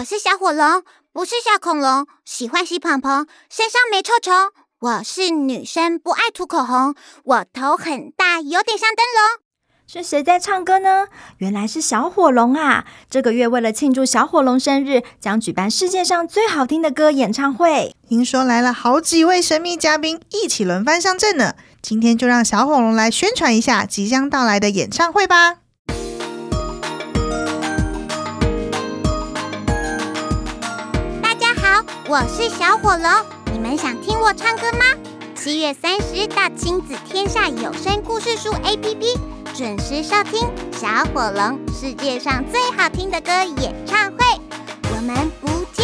我是小火龙，不是小恐龙，喜欢洗蓬蓬，身上没臭虫。我是女生，不爱涂口红，我头很大，有点像灯笼。是谁在唱歌呢？原来是小火龙啊！这个月为了庆祝小火龙生日，将举办世界上最好听的歌演唱会。听说来了好几位神秘嘉宾，一起轮番上阵呢。今天就让小火龙来宣传一下即将到来的演唱会吧。我是小火龙，你们想听我唱歌吗？七月三十大亲子天下有声故事书 APP。准时收听《小火龙世界上最好听的歌》演唱会，我们不见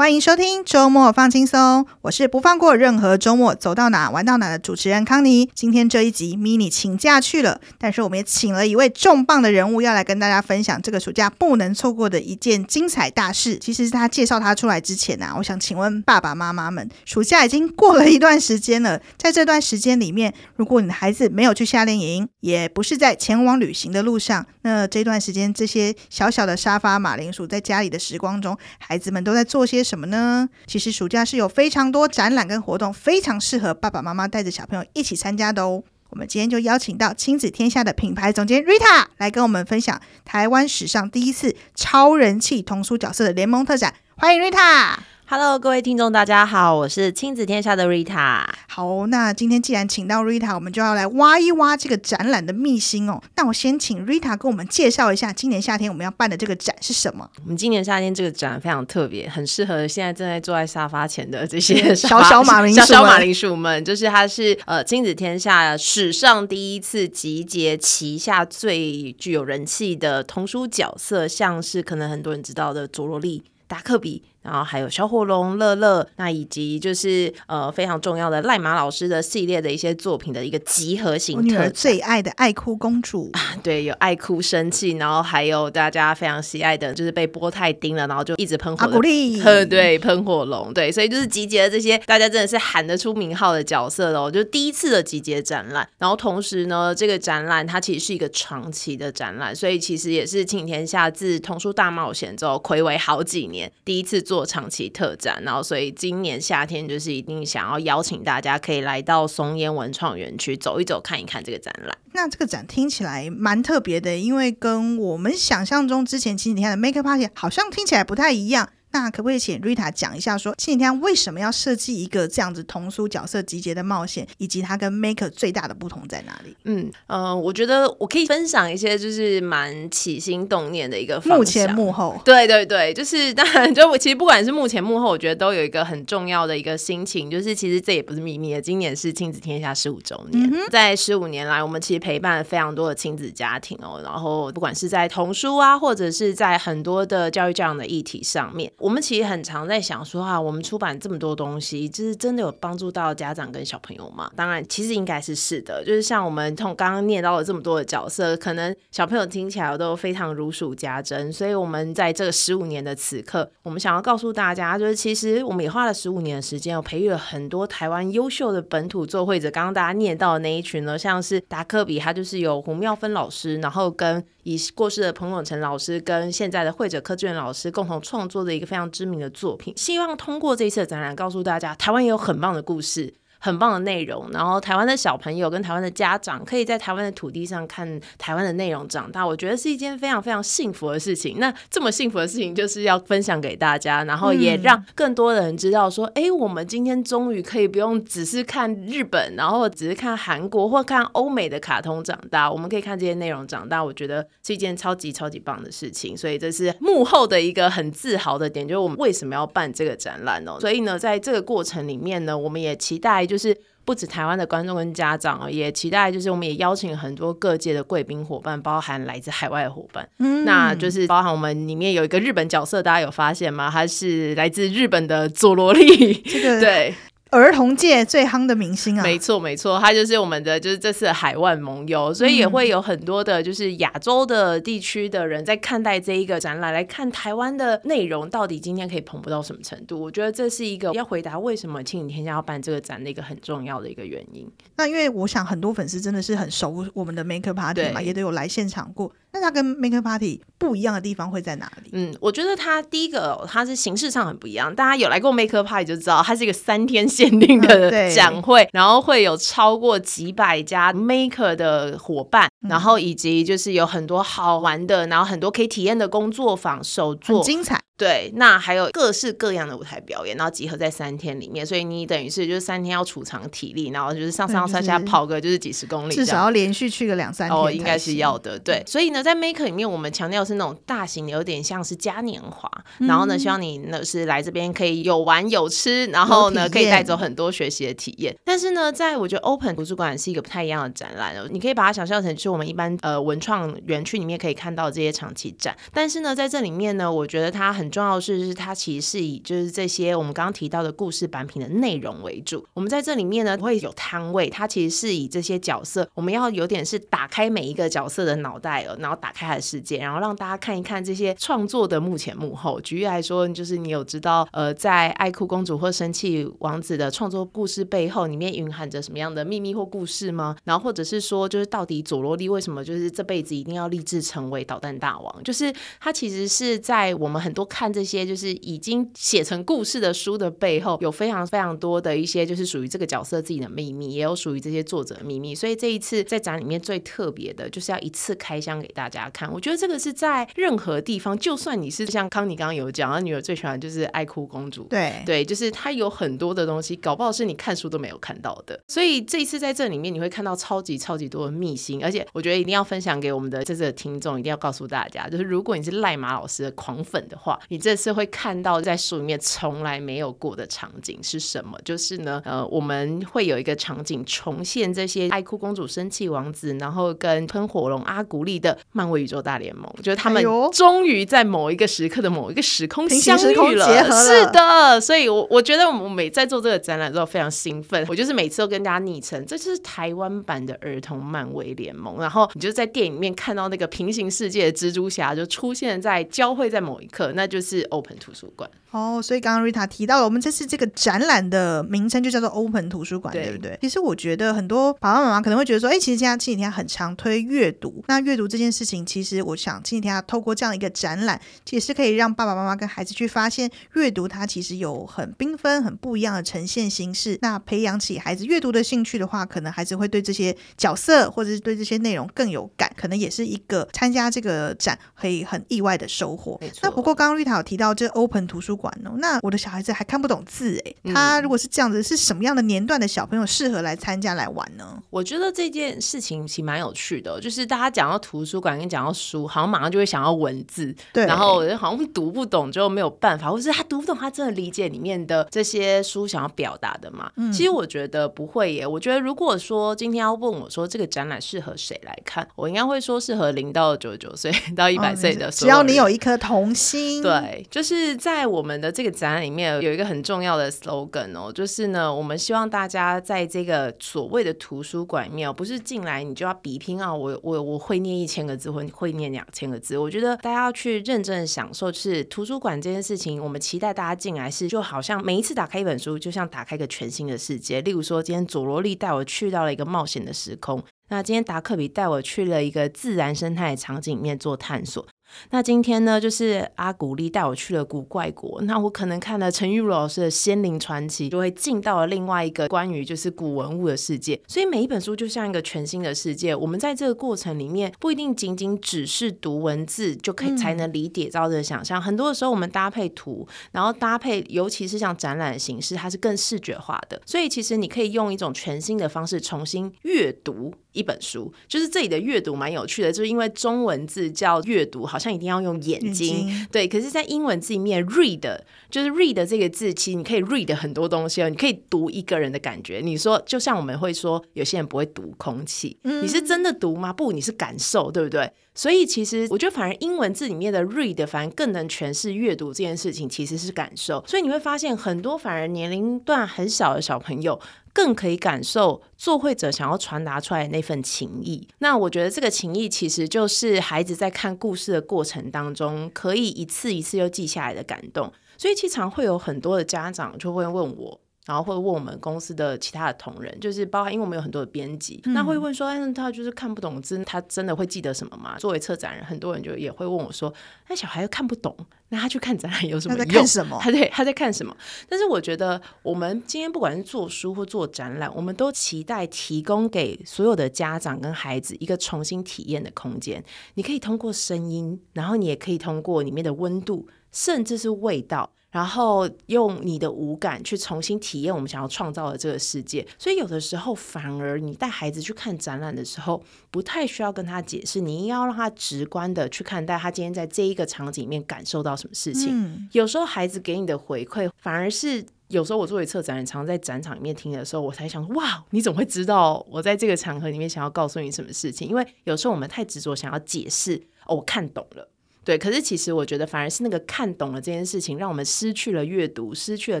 欢迎收听周末放轻松，我是不放过任何周末，走到哪玩到哪的主持人康妮。今天这一集，mini 请假去了，但是我们也请了一位重磅的人物，要来跟大家分享这个暑假不能错过的一件精彩大事。其实他介绍他出来之前呢、我想请问爸爸妈妈们，暑假已经过了一段时间了，在这段时间里面，如果你的孩子没有去夏令营，也不是在前往旅行的路上，那这段时间这些小小的沙发马铃薯在家里的时光中，孩子们都在做些什么呢？其实暑假是有非常多展览跟活动，非常适合爸爸妈妈带着小朋友一起参加的哦。我们今天就邀请到亲子天下的品牌总监 Rita 来跟我们分享台湾史上第一次超人气童书角色的联盟特展。欢迎 Rita。Hello，各位听众，大家好，我是亲子天下的 Rita。好，那今天既然请到 Rita，我们就要来挖一挖这个展览的秘辛哦。那我先请 Rita 跟我们介绍一下，今年夏天我们要办的这个展是什么？我们今年夏天这个展非常特别，很适合现在正在坐在沙发前的这些 小小马铃薯、小小马铃薯们。就是它是呃亲子天下史上第一次集结旗下最具有人气的童书角色，像是可能很多人知道的佐罗力、达克比。然后还有小火龙、乐乐，那以及就是呃非常重要的赖马老师的系列的一些作品的一个集合型。我女儿最爱的爱哭公主啊，对，有爱哭生气，然后还有大家非常喜爱的，就是被波太叮了，然后就一直喷火的。阿古丽，对，喷火龙，对，所以就是集结了这些大家真的是喊得出名号的角色哦，就第一次的集结展览。然后同时呢，这个展览它其实是一个长期的展览，所以其实也是亲子天下自童书大冒险之后睽违好几年第一次。做长期特展，然后所以今年夏天就是一定想要邀请大家可以来到松烟文创园区走一走，看一看这个展览。那这个展听起来蛮特别的，因为跟我们想象中之前前几天的 Make Party 好像听起来不太一样。那可不可以请 Rita 讲一下，说今天为什么要设计一个这样子童书角色集结的冒险，以及它跟 Maker 最大的不同在哪里？嗯呃，我觉得我可以分享一些就是蛮起心动念的一个方向。幕前幕后，对对对，就是当然就我其实不管是幕前幕后，我觉得都有一个很重要的一个心情，就是其实这也不是秘密的，今年是亲子天下十五周年，嗯、在十五年来，我们其实陪伴了非常多的亲子家庭哦，然后不管是在童书啊，或者是在很多的教育教养的议题上面，我们其实很常。在想说啊，我们出版这么多东西，就是真的有帮助到家长跟小朋友吗？当然，其实应该是是的。就是像我们从刚刚念到了这么多的角色，可能小朋友听起来都非常如数家珍。所以，我们在这十五年的此刻，我们想要告诉大家，就是其实我们也花了十五年的时间，我培育了很多台湾优秀的本土作绘者。刚刚大家念到的那一群呢，像是达克比，他就是有胡妙芬老师，然后跟已过世的彭永成老师，跟现在的绘者柯志远老师共同创作的一个非常知名的作品。希望通过这一次的展览，告诉大家，台湾也有很棒的故事。很棒的内容，然后台湾的小朋友跟台湾的家长可以在台湾的土地上看台湾的内容长大，我觉得是一件非常非常幸福的事情。那这么幸福的事情就是要分享给大家，然后也让更多的人知道说，哎、嗯，我们今天终于可以不用只是看日本，然后只是看韩国或看欧美的卡通长大，我们可以看这些内容长大。我觉得是一件超级超级棒的事情，所以这是幕后的一个很自豪的点，就是我们为什么要办这个展览哦。所以呢，在这个过程里面呢，我们也期待。就是不止台湾的观众跟家长也期待，就是我们也邀请很多各界的贵宾伙伴，包含来自海外的伙伴，嗯，那就是包含我们里面有一个日本角色，大家有发现吗？他是来自日本的佐罗力，这个 对。儿童界最夯的明星啊！没错，没错，他就是我们的就是这次的海外盟友，所以也会有很多的，就是亚洲的地区的人在看待这一个展览，来看台湾的内容到底今天可以蓬勃到什么程度。我觉得这是一个要回答为什么亲影天下要办这个展的一个很重要的一个原因。那因为我想很多粉丝真的是很熟我们的 Maker Party 嘛，也都有来现场过。那它跟 Maker Party 不一样的地方会在哪里？嗯，我觉得它第一个它是形式上很不一样。大家有来过 Maker Party 就知道，它是一个三天限定的展会，然后会有超过几百家 Maker 的伙伴，然后以及就是有很多好玩的，然后很多可以体验的工作坊、手作，很精彩。对，那还有各式各样的舞台表演，然后集合在三天里面，所以你等于是就是三天要储藏体力，然后就是上上下下跑个就是几十公里，至少要连续去个两三天哦，应该是要的。对，所以呢，在 Maker 里面，我们强调是那种大型的，有点像是嘉年华，嗯、然后呢，希望你呢是来这边可以有玩有吃，然后呢可以带走很多学习的体验。但是呢，在我觉得 Open 图书馆是一个不太一样的展览，你可以把它想象成就是我们一般呃文创园区里面可以看到这些长期展，但是呢，在这里面呢，我觉得它很重要的是，是它。其实是以就是这些我们刚刚提到的故事版品的内容为主。我们在这里面呢会有摊位，它其实是以这些角色，我们要有点是打开每一个角色的脑袋哦，然后打开他的世界，然后让大家看一看这些创作的幕前幕后。举例来说，就是你有知道呃，在爱哭公主或生气王子的创作故事背后，里面蕴含着什么样的秘密或故事吗？然后或者是说，就是到底佐罗莉为什么就是这辈子一定要立志成为导弹大王？就是他其实是在我们很多看这些就是。已经写成故事的书的背后，有非常非常多的一些，就是属于这个角色自己的秘密，也有属于这些作者的秘密。所以这一次在展里面最特别的，就是要一次开箱给大家看。我觉得这个是在任何地方，就算你是像康妮刚刚有讲，她女儿最喜欢就是爱哭公主，对对，就是她有很多的东西，搞不好是你看书都没有看到的。所以这一次在这里面，你会看到超级超级多的秘辛，而且我觉得一定要分享给我们的这次的听众，一定要告诉大家，就是如果你是赖马老师的狂粉的话，你这次会看。到在书里面从来没有过的场景是什么？就是呢，呃，我们会有一个场景重现这些爱哭公主、生气王子，然后跟喷火龙阿古丽的漫威宇宙大联盟，就是他们终于在某一个时刻的某一个时空相遇了。了是的，所以我我觉得我们每在做这个展览之后非常兴奋。我就是每次都跟大家昵称，这就是台湾版的儿童漫威联盟。然后你就在电影里面看到那个平行世界的蜘蛛侠就出现在交汇在某一刻，那就是 Open 图书馆。哦，所以刚刚 Rita 提到了，我们这次这个展览的名称就叫做 Open 图书馆，对，对不对？其实我觉得很多爸爸妈妈可能会觉得说，哎，其实现在亲子天下很常推阅读，那阅读这件事情，其实我想亲子天下透过这样一个展览，其实是可以让爸爸妈妈跟孩子去发现阅读它其实有很缤纷、很不一样的呈现形式。那培养起孩子阅读的兴趣的话，可能孩子会对这些角色或者是对这些内容更有感，可能也是一个参加这个展可以很意外的收获。那不过刚刚 Rita 有提到这 Open 图书馆哦，那我的小孩子还看不懂字哎，他如果是这样子，是什么样的年段的小朋友适合来参加来玩呢？我觉得这件事情其实蛮有趣的，就是大家讲到图书馆跟讲到书，好像马上就会想要文字，对，然后好像读不懂就没有办法，或是他读不懂，他真的理解里面的这些书想要表达的嘛？嗯，其实我觉得不会耶。我觉得如果说今天要问我说这个展览适合谁来看，我应该会说适合零到九十九岁 到一百岁的，只要你有一颗童心，对，就是在我们们的这个展览里面有一个很重要的 slogan 哦，就是呢，我们希望大家在这个所谓的图书馆里面，不是进来你就要比拼啊，我我我会念一千个字，或会念两千个字。我觉得大家要去认真的享受，就是图书馆这件事情，我们期待大家进来是就好像每一次打开一本书，就像打开一个全新的世界。例如说，今天佐罗莉带我去到了一个冒险的时空，那今天达克比带我去了一个自然生态场景里面做探索。那今天呢，就是阿古丽带我去了古怪国。那我可能看了陈玉茹老师的《仙灵传奇》，就会进到了另外一个关于就是古文物的世界。所以每一本书就像一个全新的世界。我们在这个过程里面，不一定仅仅只是读文字就可以才能理解到这个想象。嗯、很多的时候，我们搭配图，然后搭配，尤其是像展览的形式，它是更视觉化的。所以其实你可以用一种全新的方式重新阅读一本书。就是这里的阅读蛮有趣的，就是因为中文字叫阅读，好。像一定要用眼睛，眼睛对。可是，在英文字里面，read 就是 read 这个字，其实你可以 read 很多东西哦，你可以读一个人的感觉。你说，就像我们会说，有些人不会读空气，你是真的读吗？不，你是感受，对不对？所以其实我觉得，反而英文字里面的 read 反而更能诠释阅读这件事情，其实是感受。所以你会发现，很多反而年龄段很小的小朋友，更可以感受作绘者想要传达出来的那份情谊。那我觉得这个情谊，其实就是孩子在看故事的过程当中，可以一次一次又记下来的感动。所以经常会有很多的家长就会问我。然后会问我们公司的其他的同仁，就是包括因为我们有很多的编辑，嗯、那会问说，哎，他就是看不懂字，他真的会记得什么吗？作为策展人，很多人就也会问我说，那小孩又看不懂，那他去看展览有什么用？他在看什么？他在他在看什么？但是我觉得，我们今天不管是做书或做展览，我们都期待提供给所有的家长跟孩子一个重新体验的空间。你可以通过声音，然后你也可以通过里面的温度，甚至是味道。然后用你的五感去重新体验我们想要创造的这个世界，所以有的时候反而你带孩子去看展览的时候，不太需要跟他解释，你应该要让他直观的去看待他今天在这一个场景里面感受到什么事情。嗯、有时候孩子给你的回馈，反而是有时候我作为策展人，常在展场里面听的时候，我才想，哇，你怎么会知道我在这个场合里面想要告诉你什么事情？因为有时候我们太执着想要解释，哦，我看懂了。对，可是其实我觉得反而是那个看懂了这件事情，让我们失去了阅读，失去了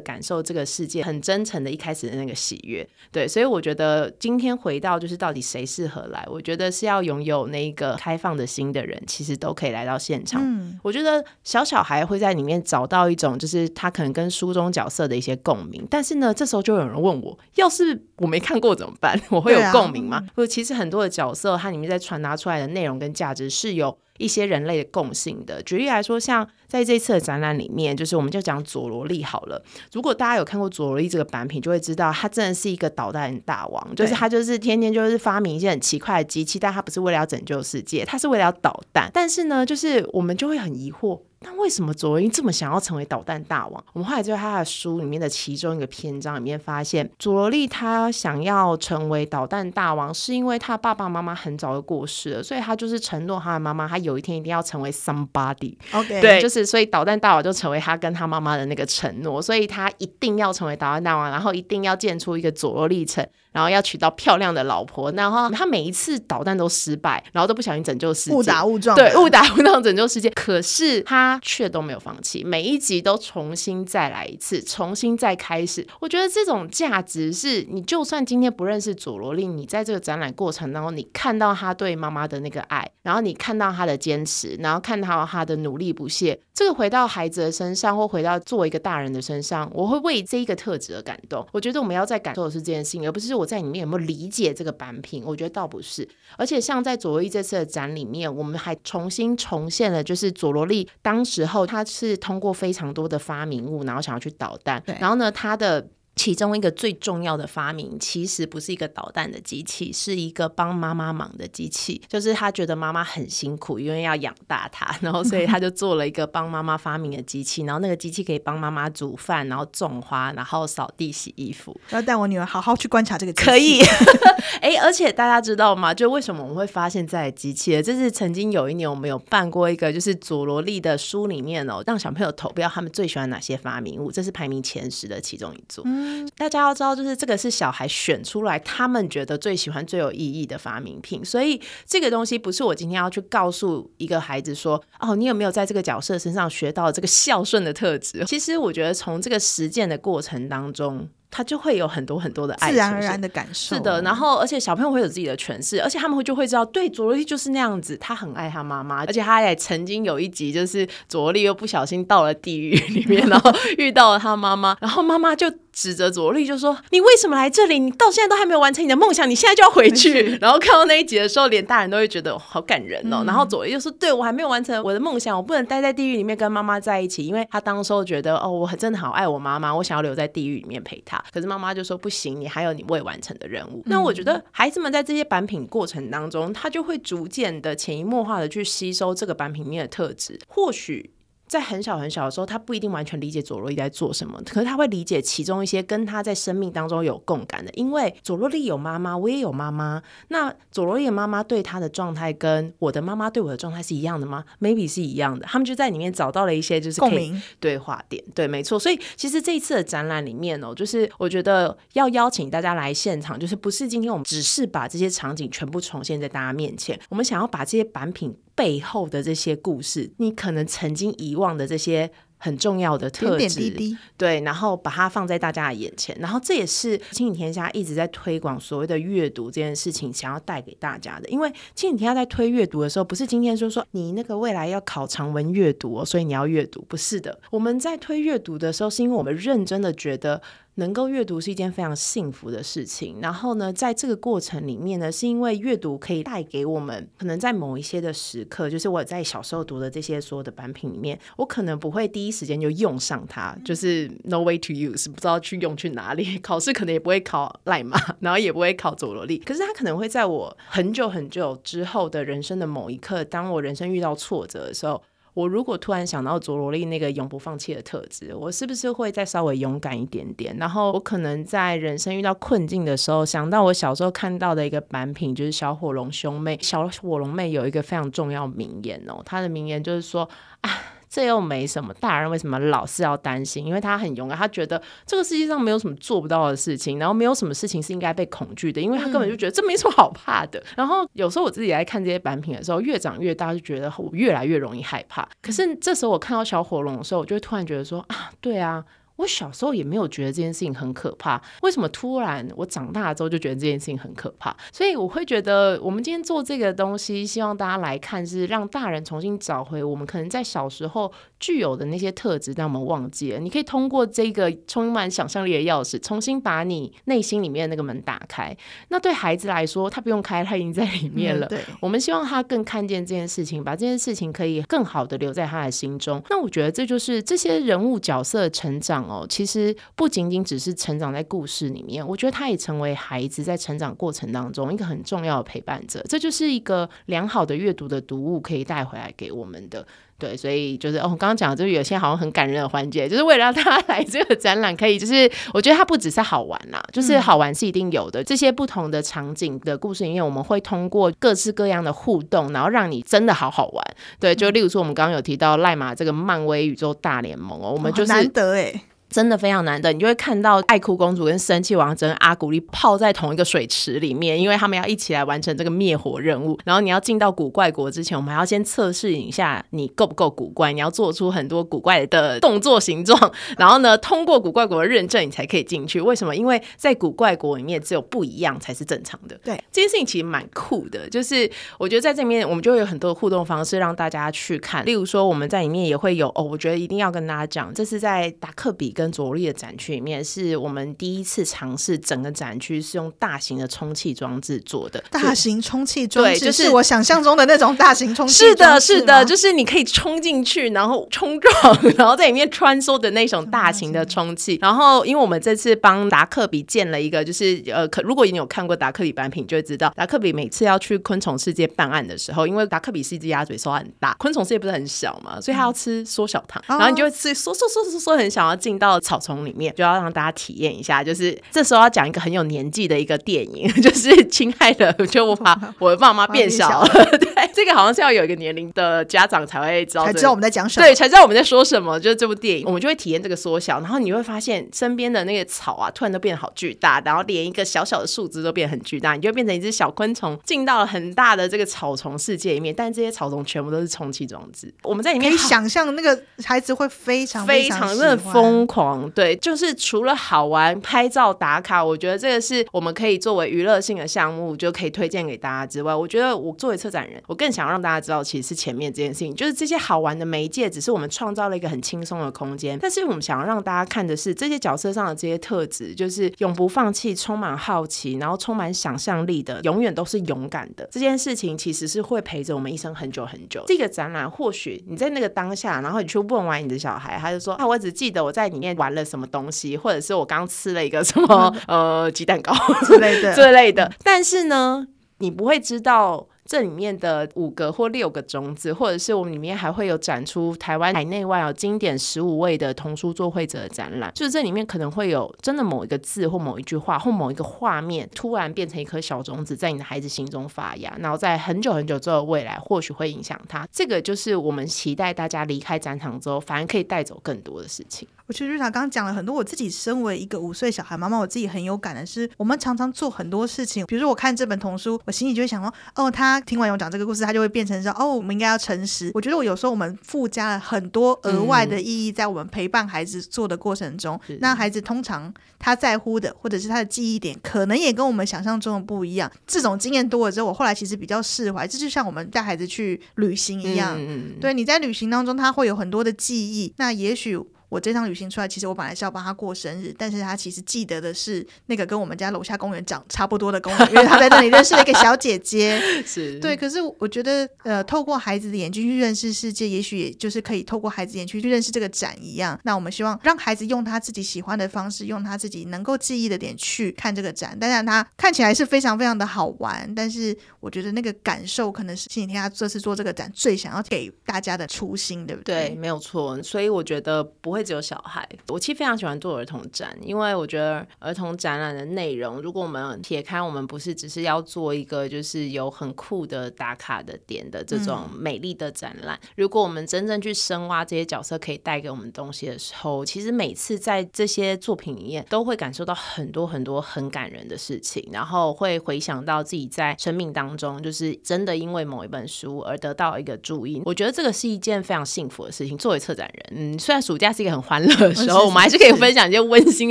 感受这个世界很真诚的一开始的那个喜悦。对，所以我觉得今天回到就是到底谁适合来，我觉得是要拥有那个开放的心的人，其实都可以来到现场。嗯，我觉得小小孩会在里面找到一种就是他可能跟书中角色的一些共鸣，但是呢，这时候就有人问我，要是我没看过怎么办？我会有共鸣吗？或者、啊、其实很多的角色，它里面在传达出来的内容跟价值是有。一些人类的共性的，举例来说，像在这次的展览里面，就是我们就讲佐罗利好了。如果大家有看过佐罗利这个版品，就会知道他真的是一个导弹大王，就是他就是天天就是发明一些很奇怪的机器，但他不是为了要拯救世界，他是为了要导弹。但是呢，就是我们就会很疑惑。那为什么佐罗利这么想要成为导弹大王？我们后来就在他的书里面的其中一个篇章里面发现，佐罗利他想要成为导弹大王，是因为他爸爸妈妈很早就过世了，所以他就是承诺他的妈妈，他有一天一定要成为 somebody。OK，对，就是所以导弹大王就成为他跟他妈妈的那个承诺，所以他一定要成为导弹大王，然后一定要建出一个佐罗利城。然后要娶到漂亮的老婆，然后他每一次导弹都失败，然后都不小心拯救世界，误打误撞，对，误打误撞拯救世界。可是他却都没有放弃，每一集都重新再来一次，重新再开始。我觉得这种价值是你就算今天不认识佐罗利，你在这个展览过程当中，你看到他对妈妈的那个爱，然后你看到他的坚持，然后看到他的努力不懈，这个回到孩子的身上，或回到作为一个大人的身上，我会为这一个特质而感动。我觉得我们要在感受的是这件事情，而不是。我在里面有没有理解这个版品？我觉得倒不是，而且像在佐罗利这次的展里面，我们还重新重现了，就是佐罗利当时候他是通过非常多的发明物，然后想要去捣蛋，对然后呢，他的。其中一个最重要的发明，其实不是一个捣蛋的机器，是一个帮妈妈忙的机器。就是他觉得妈妈很辛苦，因为要养大他，然后所以他就做了一个帮妈妈发明的机器。然后那个机器可以帮妈妈煮饭，然后种花，然后扫地、洗衣服。要带我女儿好好去观察这个机器。可以。哎，而且大家知道吗？就为什么我们会发现这台机器？这是曾经有一年我们有办过一个，就是佐罗利的书里面哦，让小朋友投票他们最喜欢哪些发明物，这是排名前十的其中一组。嗯大家要知道，就是这个是小孩选出来，他们觉得最喜欢、最有意义的发明品。所以这个东西不是我今天要去告诉一个孩子说：“哦，你有没有在这个角色身上学到这个孝顺的特质？”其实我觉得从这个实践的过程当中。他就会有很多很多的爱，自然而然的感受。是的，然后而且小朋友会有自己的诠释，而且他们会就会知道，对，佐罗利就是那样子，他很爱他妈妈，而且他也曾经有一集就是佐罗利又不小心到了地狱里面，然后遇到了他妈妈，然后妈妈就指着佐罗利就说：“你为什么来这里？你到现在都还没有完成你的梦想，你现在就要回去。” 然后看到那一集的时候，连大人都会觉得好感人哦。嗯、然后佐罗利就说：“对，我还没有完成我的梦想，我不能待在地狱里面跟妈妈在一起，因为他当时候觉得哦，我真的好爱我妈妈，我想要留在地狱里面陪她。可是妈妈就说。”不行，你还有你未完成的任务。那我觉得孩子们在这些版品过程当中，他就会逐渐的潜移默化的去吸收这个版品里面的特质。或许在很小很小的时候，他不一定完全理解佐罗莉在做什么，可是他会理解其中一些跟他在生命当中有共感的，因为佐罗莉有妈妈，我也有妈妈。那佐罗莉的妈妈对他的状态跟我的妈妈对我的状态是一样的吗？Maybe 是一样的。他们就在里面找到了一些就是共鸣对话点，对，没错。所以其实这一次的展览里面哦，就是我觉得要邀请大家来现场，就是不是今天我们只是把这些场景全部重现在大家面前，我们想要把这些版品背后的这些故事，你可能曾经遗忘的这些。很重要的特质，点点滴滴，对，然后把它放在大家的眼前，然后这也是亲影天下一直在推广所谓的阅读这件事情，想要带给大家的。因为亲影天下在推阅读的时候，不是今天说说你那个未来要考长文阅读哦，所以你要阅读，不是的。我们在推阅读的时候，是因为我们认真的觉得。能够阅读是一件非常幸福的事情。然后呢，在这个过程里面呢，是因为阅读可以带给我们，可能在某一些的时刻，就是我在小时候读的这些所有的版品里面，我可能不会第一时间就用上它，就是 no way to use，不知道去用去哪里。考试可能也不会考赖马，然后也不会考佐罗利。可是它可能会在我很久很久之后的人生的某一刻，当我人生遇到挫折的时候。我如果突然想到佐罗莉那个永不放弃的特质，我是不是会再稍微勇敢一点点？然后我可能在人生遇到困境的时候，想到我小时候看到的一个版品，就是小火龙兄妹。小火龙妹有一个非常重要名言哦，她的名言就是说啊。这又没什么，大人为什么老是要担心？因为他很勇敢，他觉得这个世界上没有什么做不到的事情，然后没有什么事情是应该被恐惧的，因为他根本就觉得这没什么好怕的。然后有时候我自己来看这些版品的时候，越长越大，就觉得我越来越容易害怕。可是这时候我看到小火龙的时候，我就会突然觉得说啊，对啊。我小时候也没有觉得这件事情很可怕，为什么突然我长大之后就觉得这件事情很可怕？所以我会觉得，我们今天做这个东西，希望大家来看，是让大人重新找回我们可能在小时候具有的那些特质，让我们忘记了。你可以通过这个充满想象力的钥匙，重新把你内心里面的那个门打开。那对孩子来说，他不用开，他已经在里面了。嗯、对，我们希望他更看见这件事情，把这件事情可以更好的留在他的心中。那我觉得这就是这些人物角色的成长。哦，其实不仅仅只是成长在故事里面，我觉得他也成为孩子在成长过程当中一个很重要的陪伴者。这就是一个良好的阅读的读物可以带回来给我们的。对，所以就是哦，刚刚讲的就是有些好像很感人的环节，就是为了让大家 来这个展览，可以就是我觉得它不只是好玩啦，就是好玩是一定有的。嗯、这些不同的场景的故事里面，我们会通过各式各样的互动，然后让你真的好好玩。对，就例如说我们刚刚有提到赖马这个漫威宇宙大联盟哦，我们就是、哦、难得哎。真的非常难得，你就会看到爱哭公主跟生气王子跟阿古丽泡在同一个水池里面，因为他们要一起来完成这个灭火任务。然后你要进到古怪国之前，我们还要先测试一下你够不够古怪，你要做出很多古怪的动作形状，然后呢，通过古怪国的认证，你才可以进去。为什么？因为在古怪国里面，只有不一样才是正常的。对，这件事情其实蛮酷的，就是我觉得在这里面，我们就会有很多互动方式让大家去看。例如说，我们在里面也会有哦，我觉得一定要跟大家讲，这是在达克比跟着力的展区里面，是我们第一次尝试整个展区是用大型的充气装置做的。大型充气装置，就是我想象中的那种大型充气。是的，是的，就是你可以冲进去，然后冲撞，然后在里面穿梭的那种大型的充气。然后，因为我们这次帮达克比建了一个，就是呃，可如果你有看过达克比版品，就会知道达克比每次要去昆虫世界办案的时候，因为达克比是一只鸭嘴兽，很大，昆虫世界不是很小嘛，所以它要吃缩小糖，然后你就会吃缩缩缩缩缩，很想要进到草。丛里面就要让大家体验一下，就是这时候要讲一个很有年纪的一个电影，就是亲爱的，就我把 我的爸妈变小了。对，这个好像是要有一个年龄的家长才会知道，才知道我们在讲什么，对，才知道我们在说什么。就是这部电影，我们就会体验这个缩小，然后你会发现身边的那个草啊，突然都变得好巨大，然后连一个小小的树枝都变得很巨大，你就变成一只小昆虫进到了很大的这个草丛世界里面。但这些草丛全部都是充气装置，我们在里面可以想象那个孩子会非常非常的疯狂。对，就是除了好玩、拍照打卡，我觉得这个是我们可以作为娱乐性的项目，就可以推荐给大家之外，我觉得我作为策展人，我更想让大家知道，其实是前面这件事情，就是这些好玩的媒介，只是我们创造了一个很轻松的空间。但是我们想要让大家看的是这些角色上的这些特质，就是永不放弃、充满好奇，然后充满想象力的，永远都是勇敢的。这件事情其实是会陪着我们一生很久很久。这个展览，或许你在那个当下，然后你去问完你的小孩，他就说啊，我只记得我在里面玩了什么东西。或者是我刚吃了一个什么呃鸡蛋糕之类的 之类的，但是呢，你不会知道。这里面的五个或六个种子，或者是我们里面还会有展出台湾海内外有经典十五位的童书作绘者的展览，就是这里面可能会有真的某一个字或某一句话或某一个画面，突然变成一颗小种子，在你的孩子心中发芽，然后在很久很久之后未来，或许会影响他。这个就是我们期待大家离开展场之后，反而可以带走更多的事情。我觉得瑞塔刚刚讲了很多，我自己身为一个五岁小孩妈妈，我自己很有感的是，我们常常做很多事情，比如说我看这本童书，我心里就会想说，哦，他听完我讲这个故事，他就会变成说，哦，我们应该要诚实。我觉得我有时候我们附加了很多额外的意义在我们陪伴孩子做的过程中，嗯、那孩子通常他在乎的或者是他的记忆点，可能也跟我们想象中的不一样。这种经验多了之后，我后来其实比较释怀。这就像我们带孩子去旅行一样，嗯、对，你在旅行当中，他会有很多的记忆，那也许。我这趟旅行出来，其实我本来是要帮他过生日，但是他其实记得的是那个跟我们家楼下公园长差不多的公园，因为他在那里认识了一个小姐姐。是对，可是我觉得，呃，透过孩子的眼睛去认识世界，也许也就是可以透过孩子眼睛去认识这个展一样。那我们希望让孩子用他自己喜欢的方式，用他自己能够记忆的点去看这个展。当然，他看起来是非常非常的好玩，但是我觉得那个感受可能是星期天他这次做这个展最想要给大家的初心，对不对？对，没有错。所以我觉得不会。只有小孩，我其实非常喜欢做儿童展，因为我觉得儿童展览的内容，如果我们撇开，我们不是只是要做一个就是有很酷的打卡的点的这种美丽的展览，嗯、如果我们真正去深挖这些角色可以带给我们东西的时候，其实每次在这些作品里面都会感受到很多很多很感人的事情，然后会回想到自己在生命当中，就是真的因为某一本书而得到一个注意，我觉得这个是一件非常幸福的事情。作为策展人，嗯，虽然暑假是一个很欢乐的时候，我们还是可以分享一些温馨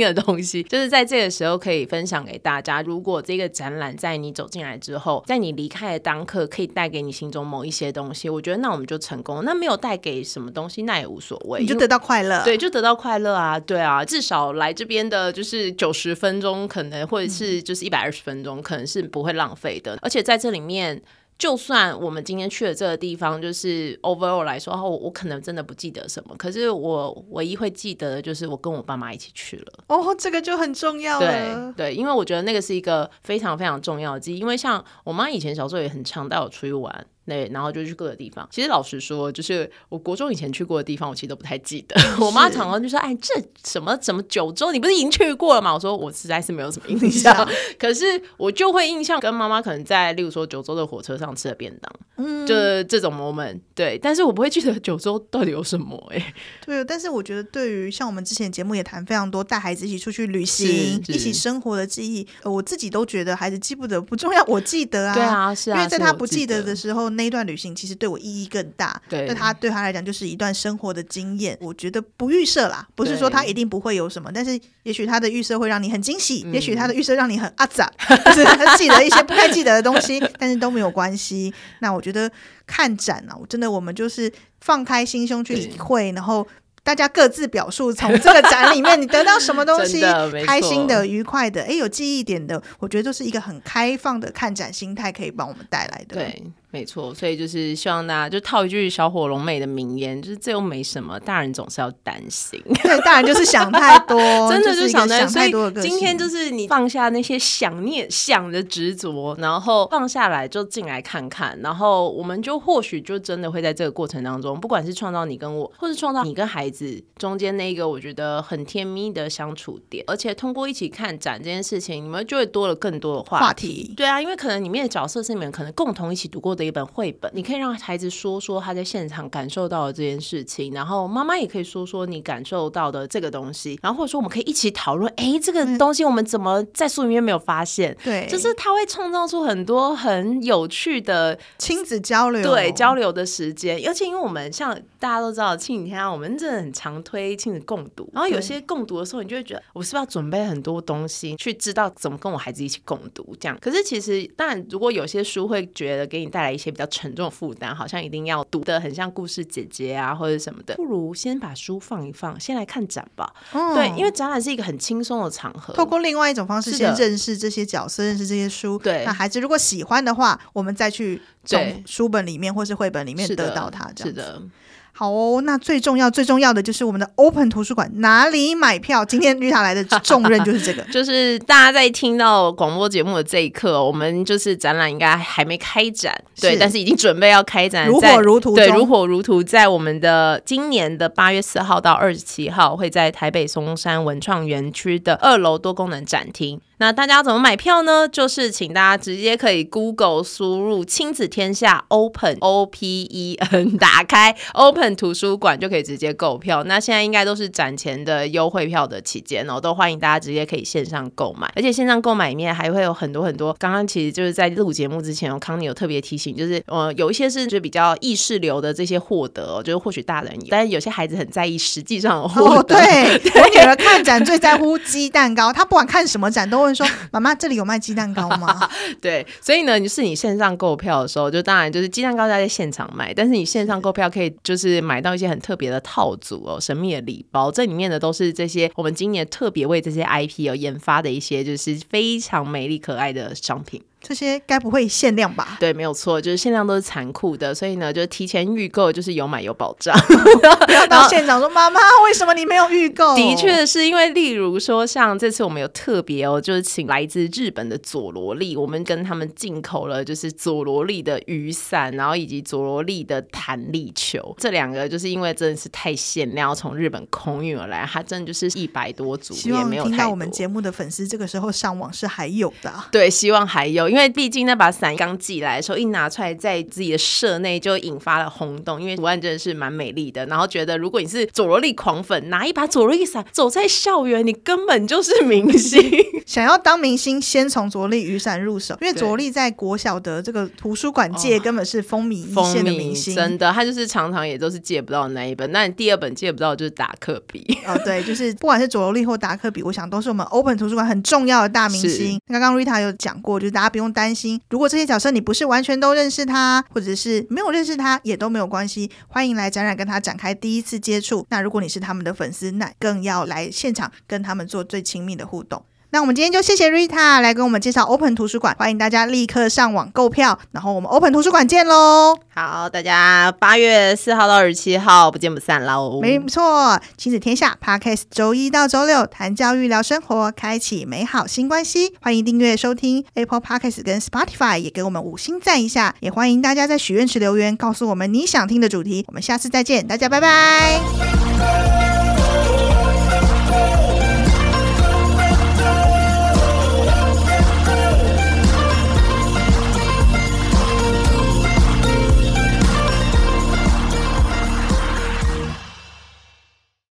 的东西。就是在这个时候可以分享给大家。如果这个展览在你走进来之后，在你离开的当刻，可以带给你心中某一些东西，我觉得那我们就成功。那没有带给什么东西，那也无所谓，你就得到快乐。对，就得到快乐啊，对啊，至少来这边的就是九十分钟，可能或者是就是一百二十分钟，可能是不会浪费的。而且在这里面。就算我们今天去了这个地方，就是 overall 来说，我我可能真的不记得什么，可是我唯一会记得的就是我跟我爸妈一起去了。哦，这个就很重要了。对对，因为我觉得那个是一个非常非常重要的记忆，因为像我妈以前小时候也很常带我出去玩。对，然后就去各个地方。其实老实说，就是我国中以前去过的地方，我其实都不太记得。我妈常常就说：“哎，这什么什么九州，你不是已经去过了吗？”我说：“我实在是没有什么印 象。”可是我就会印象跟妈妈可能在，例如说九州的火车上吃的便当，嗯，就是这种 moment。对，但是我不会记得九州到底有什么。哎，对，但是我觉得对于像我们之前节目也谈非常多带孩子一起出去旅行、一起生活的记忆，我自己都觉得孩子记不得不重要，我记得啊，对啊，是啊，因为在他不记得的时候。那一段旅行其实对我意义更大，对，那他对他来讲就是一段生活的经验。我觉得不预设啦，不是说他一定不会有什么，但是也许他的预设会让你很惊喜，嗯、也许他的预设让你很阿杂，就是他记得一些不太记得的东西，但是都没有关系。那我觉得看展啊，我真的我们就是放开心胸去体会，然后。大家各自表述，从这个展里面你得到什么东西？开心的、愉快的，哎，有记忆点的，我觉得就是一个很开放的看展心态，可以帮我们带来的。对。没错，所以就是希望大家就套一句小火龙妹的名言，就是这又没什么，大人总是要担心。对，大人就是想太多，真的就想太多。所以今天就是你放下那些想念、想的执着，然后放下来就进来看看，然后我们就或许就真的会在这个过程当中，不管是创造你跟我，或是创造你跟孩子中间那个我觉得很甜蜜的相处点，而且通过一起看展这件事情，你们就会多了更多的话题。话题对啊，因为可能里面的角色是你们可能共同一起读过的一本绘本，你可以让孩子说说他在现场感受到的这件事情，然后妈妈也可以说说你感受到的这个东西，然后或者说我们可以一起讨论，哎，这个东西我们怎么在书里面没有发现？对，就是他会创造出很多很有趣的亲子交流，对交流的时间。尤其因为我们像大家都知道，亲子天下我们真的很常推亲子共读，然后有些共读的时候，你就会觉得我是不是要准备很多东西去知道怎么跟我孩子一起共读？这样，可是其实但，如果有些书会觉得给你带来一些比较。沉重负担，好像一定要读得很像故事姐姐啊，或者什么的，不如先把书放一放，先来看展吧。嗯、对，因为展览是一个很轻松的场合，透过另外一种方式先认识这些角色，认识这些书。对，那孩子如果喜欢的话，我们再去从书本里面或是绘本里面得到它。这样子。是的。好哦，那最重要最重要的就是我们的 Open 图书馆哪里买票？今天绿塔来的重任就是这个，就是大家在听到广播节目的这一刻，我们就是展览应该还没开展，对，但是已经准备要开展，如火如荼，对，如火如荼，在我们的今年的八月四号到二十七号，会在台北松山文创园区的二楼多功能展厅。那大家怎么买票呢？就是请大家直接可以 Google 输入“亲子天下 Open O P E N”，打开 Open 图书馆就可以直接购票。那现在应该都是展前的优惠票的期间哦，都欢迎大家直接可以线上购买。而且线上购买里面还会有很多很多，刚刚其实就是在录节目之前，康妮有特别提醒，就是呃有一些是就比较意识流的这些获得哦，就是或许大人有，但是有些孩子很在意实际上的获得。哦、对，对我女儿看展最在乎鸡蛋糕，她不管看什么展都说妈妈，这里有卖鸡蛋糕吗？对，所以呢，就是你线上购票的时候，就当然就是鸡蛋糕在现场卖，但是你线上购票可以就是买到一些很特别的套组哦，神秘的礼包，这里面的都是这些我们今年特别为这些 IP 有研发的一些就是非常美丽可爱的商品。这些该不会限量吧？对，没有错，就是限量都是残酷的，所以呢，就提前预购，就是有买有保障。不要到现场说妈妈，为什么你没有预购？的确是因为，例如说，像这次我们有特别哦，就是请来自日本的佐罗力，我们跟他们进口了，就是佐罗力的雨伞，然后以及佐罗力的弹力球，这两个就是因为真的是太限量，从日本空运而来，它真的就是一百多组，也没有听到我们节目的粉丝这个时候上网是还有的。对，希望还有。因为毕竟那把伞刚寄来的时候，一拿出来在自己的社内就引发了轰动，因为图案真的是蛮美丽的。然后觉得，如果你是佐罗力狂粉，拿一把佐罗力伞走在校园，你根本就是明星。想要当明星，先从佐罗力雨伞入手，因为佐罗力在国小的这个图书馆界根本是风靡一线的明星。真的，他就是常常也都是借不到那一本。那你第二本借不到就是达克比。哦，对，就是不管是佐罗力或达克比，我想都是我们 Open 图书馆很重要的大明星。刚刚 Rita 有讲过，就是大家不不用担心，如果这些角色你不是完全都认识他，或者是没有认识他，也都没有关系。欢迎来展览跟他展开第一次接触。那如果你是他们的粉丝，那更要来现场跟他们做最亲密的互动。那我们今天就谢谢 Rita 来跟我们介绍 Open 图书馆，欢迎大家立刻上网购票，然后我们 Open 图书馆见喽！好，大家八月四号到二十七号不见不散喽！没错，亲子天下 Podcast 周一到周六谈教育聊生活，开启美好新关系。欢迎订阅收听 Apple Podcast 跟 Spotify，也给我们五星赞一下。也欢迎大家在许愿池留言，告诉我们你想听的主题。我们下次再见，大家拜拜。